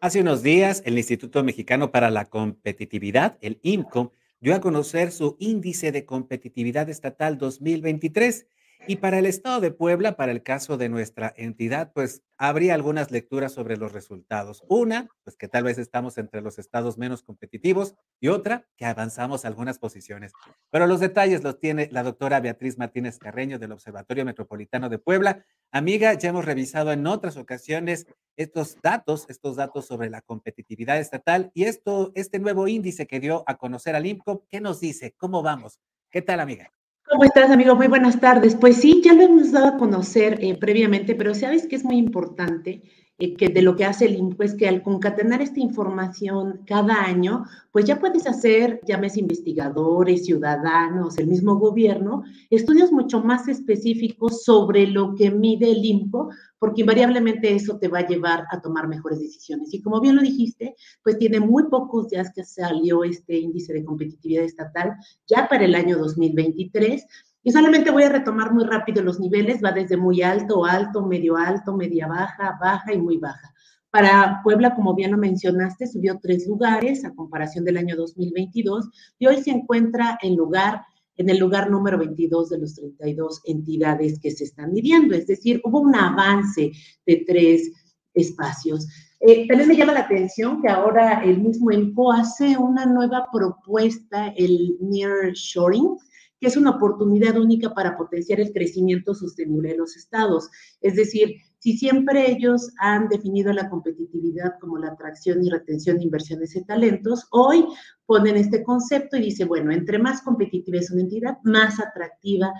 Hace unos días, el Instituto Mexicano para la Competitividad, el IMCO, dio a conocer su índice de competitividad estatal 2023 y para el Estado de Puebla, para el caso de nuestra entidad, pues habría algunas lecturas sobre los resultados. Una, pues que tal vez estamos entre los estados menos competitivos y otra, que avanzamos algunas posiciones. Pero los detalles los tiene la doctora Beatriz Martínez Carreño del Observatorio Metropolitano de Puebla. Amiga, ya hemos revisado en otras ocasiones estos datos, estos datos sobre la competitividad estatal y esto, este nuevo índice que dio a conocer al IMCO, ¿qué nos dice? ¿Cómo vamos? ¿Qué tal, amiga? ¿Cómo estás, amigo? Muy buenas tardes. Pues sí, ya lo hemos dado a conocer eh, previamente, pero sabes que es muy importante eh, que de lo que hace el INPO es que al concatenar esta información cada año, pues ya puedes hacer, llames investigadores, ciudadanos, el mismo gobierno, estudios mucho más específicos sobre lo que mide el INPO, porque invariablemente eso te va a llevar a tomar mejores decisiones. Y como bien lo dijiste, pues tiene muy pocos días que salió este índice de competitividad estatal ya para el año 2023 y solamente voy a retomar muy rápido los niveles, va desde muy alto, alto, medio alto, media baja, baja y muy baja. Para Puebla, como bien lo mencionaste, subió tres lugares a comparación del año 2022 y hoy se encuentra en lugar en el lugar número 22 de los 32 entidades que se están midiendo, es decir, hubo un avance de tres espacios. Eh, también me llama la atención que ahora el mismo ENCO hace una nueva propuesta, el Near Shoring, que es una oportunidad única para potenciar el crecimiento sostenible de los estados. Es decir, si siempre ellos han definido la competitividad como la atracción y retención de inversiones y talentos, hoy ponen este concepto y dice, bueno, entre más competitiva es una entidad, más atractiva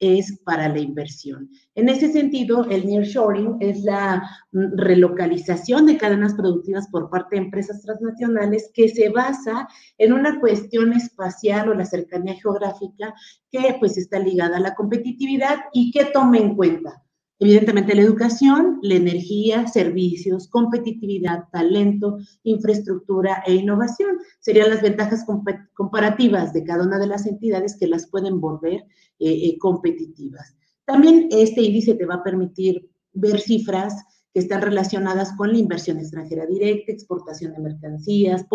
es para la inversión. En ese sentido, el nearshoring es la mm, relocalización de cadenas productivas por parte de empresas transnacionales que se basa en una cuestión espacial o la cercanía geográfica que pues está ligada a la competitividad y que tome en cuenta Evidentemente la educación, la energía, servicios, competitividad, talento, infraestructura e innovación serían las ventajas comparativas de cada una de las entidades que las pueden volver eh, eh, competitivas. También este índice te va a permitir ver cifras que están relacionadas con la inversión extranjera directa, exportación de mercancías,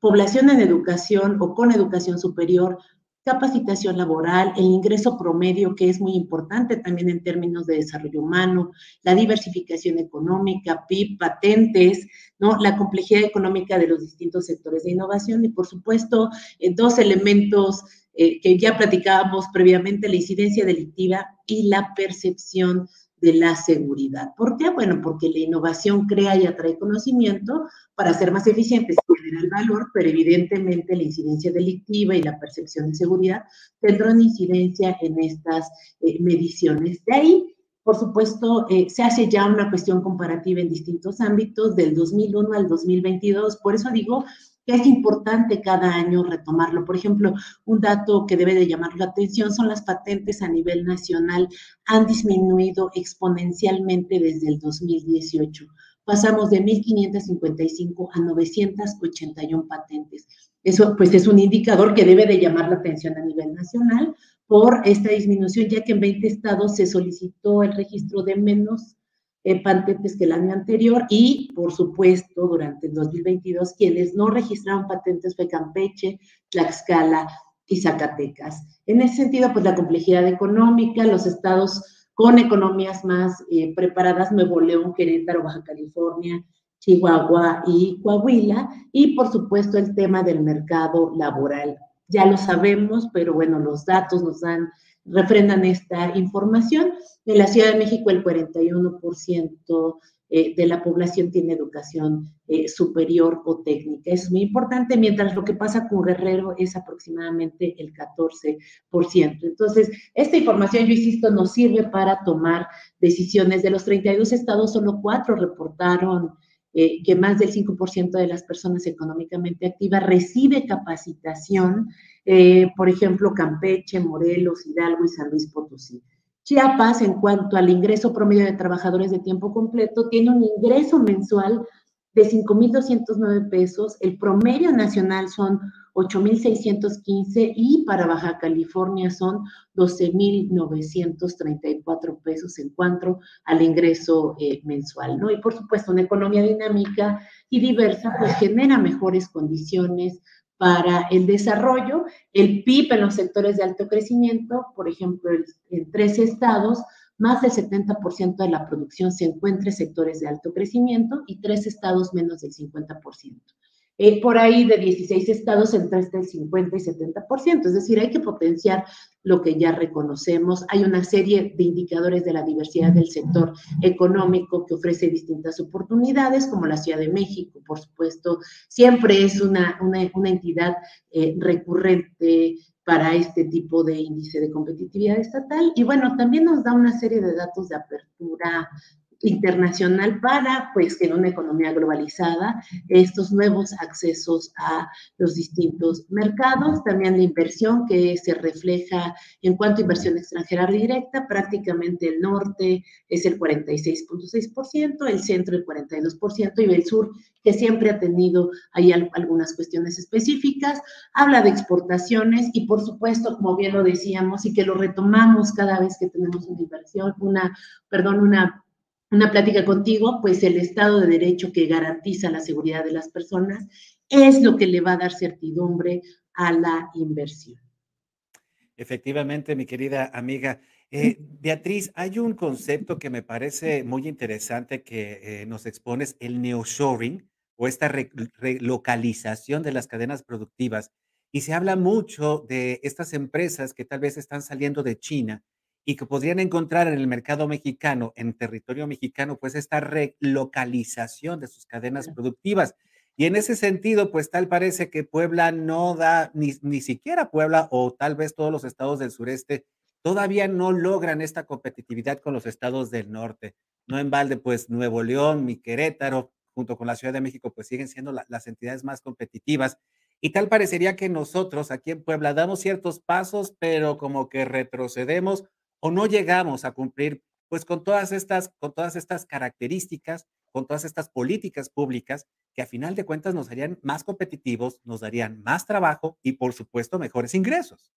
población en educación o con educación superior, capacitación laboral, el ingreso promedio, que es muy importante también en términos de desarrollo humano, la diversificación económica, PIB, patentes, ¿no? la complejidad económica de los distintos sectores de innovación y, por supuesto, eh, dos elementos eh, que ya platicábamos previamente, la incidencia delictiva y la percepción de la seguridad. ¿Por qué? Bueno, porque la innovación crea y atrae conocimiento para ser más eficientes y generar valor, pero evidentemente la incidencia delictiva y la percepción de seguridad tendrán incidencia en estas eh, mediciones. De ahí, por supuesto, eh, se hace ya una cuestión comparativa en distintos ámbitos del 2001 al 2022. Por eso digo es importante cada año retomarlo. Por ejemplo, un dato que debe de llamar la atención son las patentes a nivel nacional. Han disminuido exponencialmente desde el 2018. Pasamos de 1.555 a 981 patentes. Eso pues es un indicador que debe de llamar la atención a nivel nacional por esta disminución, ya que en 20 estados se solicitó el registro de menos eh, patentes que el año anterior y, por supuesto, durante el 2022, quienes no registraron patentes fue Campeche, Tlaxcala y Zacatecas. En ese sentido, pues la complejidad económica, los estados con economías más eh, preparadas, Nuevo León, Querétaro, Baja California, Chihuahua y Coahuila, y por supuesto el tema del mercado laboral. Ya lo sabemos, pero bueno, los datos nos dan refrendan esta información. En la Ciudad de México el 41% eh, de la población tiene educación eh, superior o técnica. Es muy importante, mientras lo que pasa con Guerrero es aproximadamente el 14%. Entonces, esta información, yo insisto, nos sirve para tomar decisiones. De los 32 estados, solo cuatro reportaron eh, que más del 5% de las personas económicamente activas recibe capacitación eh, por ejemplo, Campeche, Morelos, Hidalgo y San Luis Potosí. Chiapas, en cuanto al ingreso promedio de trabajadores de tiempo completo, tiene un ingreso mensual de 5.209 pesos, el promedio nacional son 8.615 y para Baja California son 12.934 pesos en cuanto al ingreso eh, mensual, ¿no? Y por supuesto, una economía dinámica y diversa pues genera mejores condiciones para el desarrollo. El PIB en los sectores de alto crecimiento, por ejemplo, en tres estados, más del 70% de la producción se encuentra en sectores de alto crecimiento y tres estados menos del 50%. Eh, por ahí de 16 estados entre el 50 y 70%, es decir, hay que potenciar lo que ya reconocemos. Hay una serie de indicadores de la diversidad del sector económico que ofrece distintas oportunidades, como la Ciudad de México, por supuesto, siempre es una, una, entidad eh, recurrente para este tipo de índice de competitividad estatal. Y bueno, también nos da una serie de datos de apertura internacional para, pues, en una economía globalizada, estos nuevos accesos a los distintos mercados, también la inversión que se refleja en cuanto a inversión extranjera directa, prácticamente el norte es el 46.6%, el centro el 42% y el sur, que siempre ha tenido ahí algunas cuestiones específicas, habla de exportaciones y por supuesto, como bien lo decíamos y que lo retomamos cada vez que tenemos una inversión, una, perdón, una una plática contigo, pues el Estado de Derecho que garantiza la seguridad de las personas es lo que le va a dar certidumbre a la inversión. Efectivamente, mi querida amiga. Eh, Beatriz, hay un concepto que me parece muy interesante que eh, nos expones, el neoshoring o esta relocalización de las cadenas productivas. Y se habla mucho de estas empresas que tal vez están saliendo de China y que podrían encontrar en el mercado mexicano, en territorio mexicano, pues esta relocalización de sus cadenas productivas. Y en ese sentido, pues tal parece que Puebla no da, ni, ni siquiera Puebla o tal vez todos los estados del sureste todavía no logran esta competitividad con los estados del norte. No en balde, pues Nuevo León, mi Querétaro, junto con la Ciudad de México, pues siguen siendo las entidades más competitivas. Y tal parecería que nosotros aquí en Puebla damos ciertos pasos, pero como que retrocedemos o no llegamos a cumplir pues con todas estas, con todas estas características, con todas estas políticas públicas que a final de cuentas nos harían más competitivos, nos darían más trabajo y por supuesto mejores ingresos.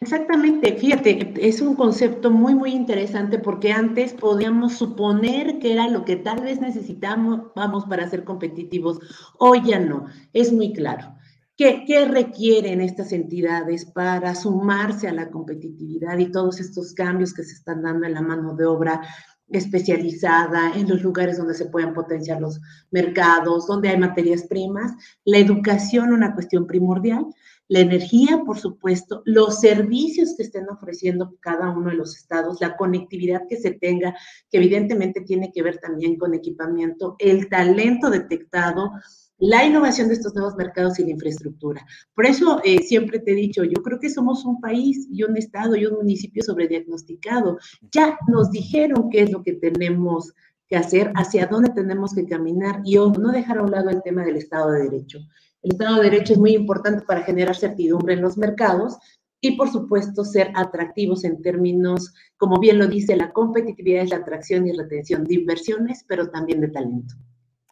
Exactamente, fíjate, es un concepto muy, muy interesante porque antes podíamos suponer que era lo que tal vez necesitamos vamos para ser competitivos. Hoy ya no, es muy claro. ¿Qué, requieren estas entidades para sumarse a la competitividad y todos estos cambios que se están dando en la mano de obra especializada, en los lugares donde se pueden potenciar los mercados, donde hay materias primas? La educación, una cuestión primordial. La energía, por supuesto, los servicios que estén ofreciendo cada uno de los estados, la conectividad que se tenga, que evidentemente tiene que ver también con equipamiento, el talento detectado, la innovación de estos nuevos mercados y la infraestructura. Por eso eh, siempre te he dicho, yo creo que somos un país y un estado y un municipio sobrediagnosticado. Ya nos dijeron qué es lo que tenemos que hacer, hacia dónde tenemos que caminar y no dejar a un lado el tema del Estado de Derecho. El Estado de Derecho es muy importante para generar certidumbre en los mercados y, por supuesto, ser atractivos en términos, como bien lo dice, la competitividad es la atracción y retención de inversiones, pero también de talento.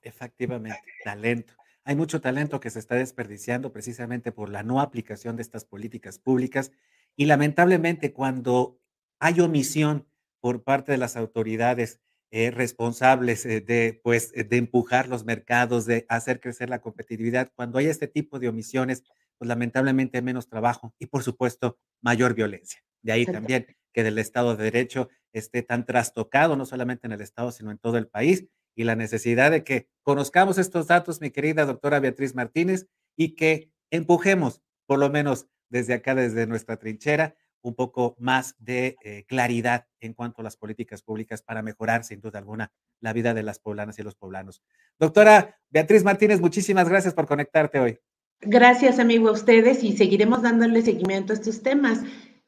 Efectivamente, talento. Hay mucho talento que se está desperdiciando precisamente por la no aplicación de estas políticas públicas y lamentablemente cuando hay omisión por parte de las autoridades eh, responsables eh, de, pues, de empujar los mercados, de hacer crecer la competitividad, cuando hay este tipo de omisiones, pues lamentablemente hay menos trabajo y por supuesto mayor violencia. De ahí también que del Estado de Derecho esté tan trastocado, no solamente en el Estado, sino en todo el país y la necesidad de que conozcamos estos datos, mi querida doctora Beatriz Martínez, y que empujemos, por lo menos desde acá, desde nuestra trinchera, un poco más de eh, claridad en cuanto a las políticas públicas para mejorar, sin duda alguna, la vida de las poblanas y los poblanos. Doctora Beatriz Martínez, muchísimas gracias por conectarte hoy. Gracias, amigo, a ustedes y seguiremos dándole seguimiento a estos temas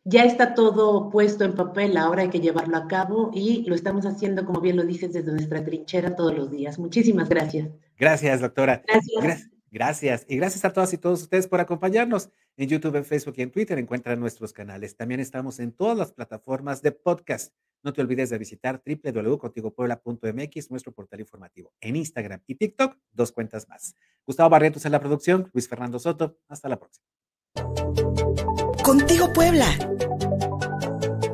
ya está todo puesto en papel, ahora hay que llevarlo a cabo y lo estamos haciendo, como bien lo dices, desde nuestra trinchera todos los días. Muchísimas gracias. Gracias, doctora. Gracias. Gracias. Y gracias a todas y todos ustedes por acompañarnos. En YouTube, en Facebook y en Twitter encuentran nuestros canales. También estamos en todas las plataformas de podcast. No te olvides de visitar www.contigopuebla.mx, nuestro portal informativo. En Instagram y TikTok, dos cuentas más. Gustavo Barrientos en la producción, Luis Fernando Soto. Hasta la próxima. Contigo Puebla.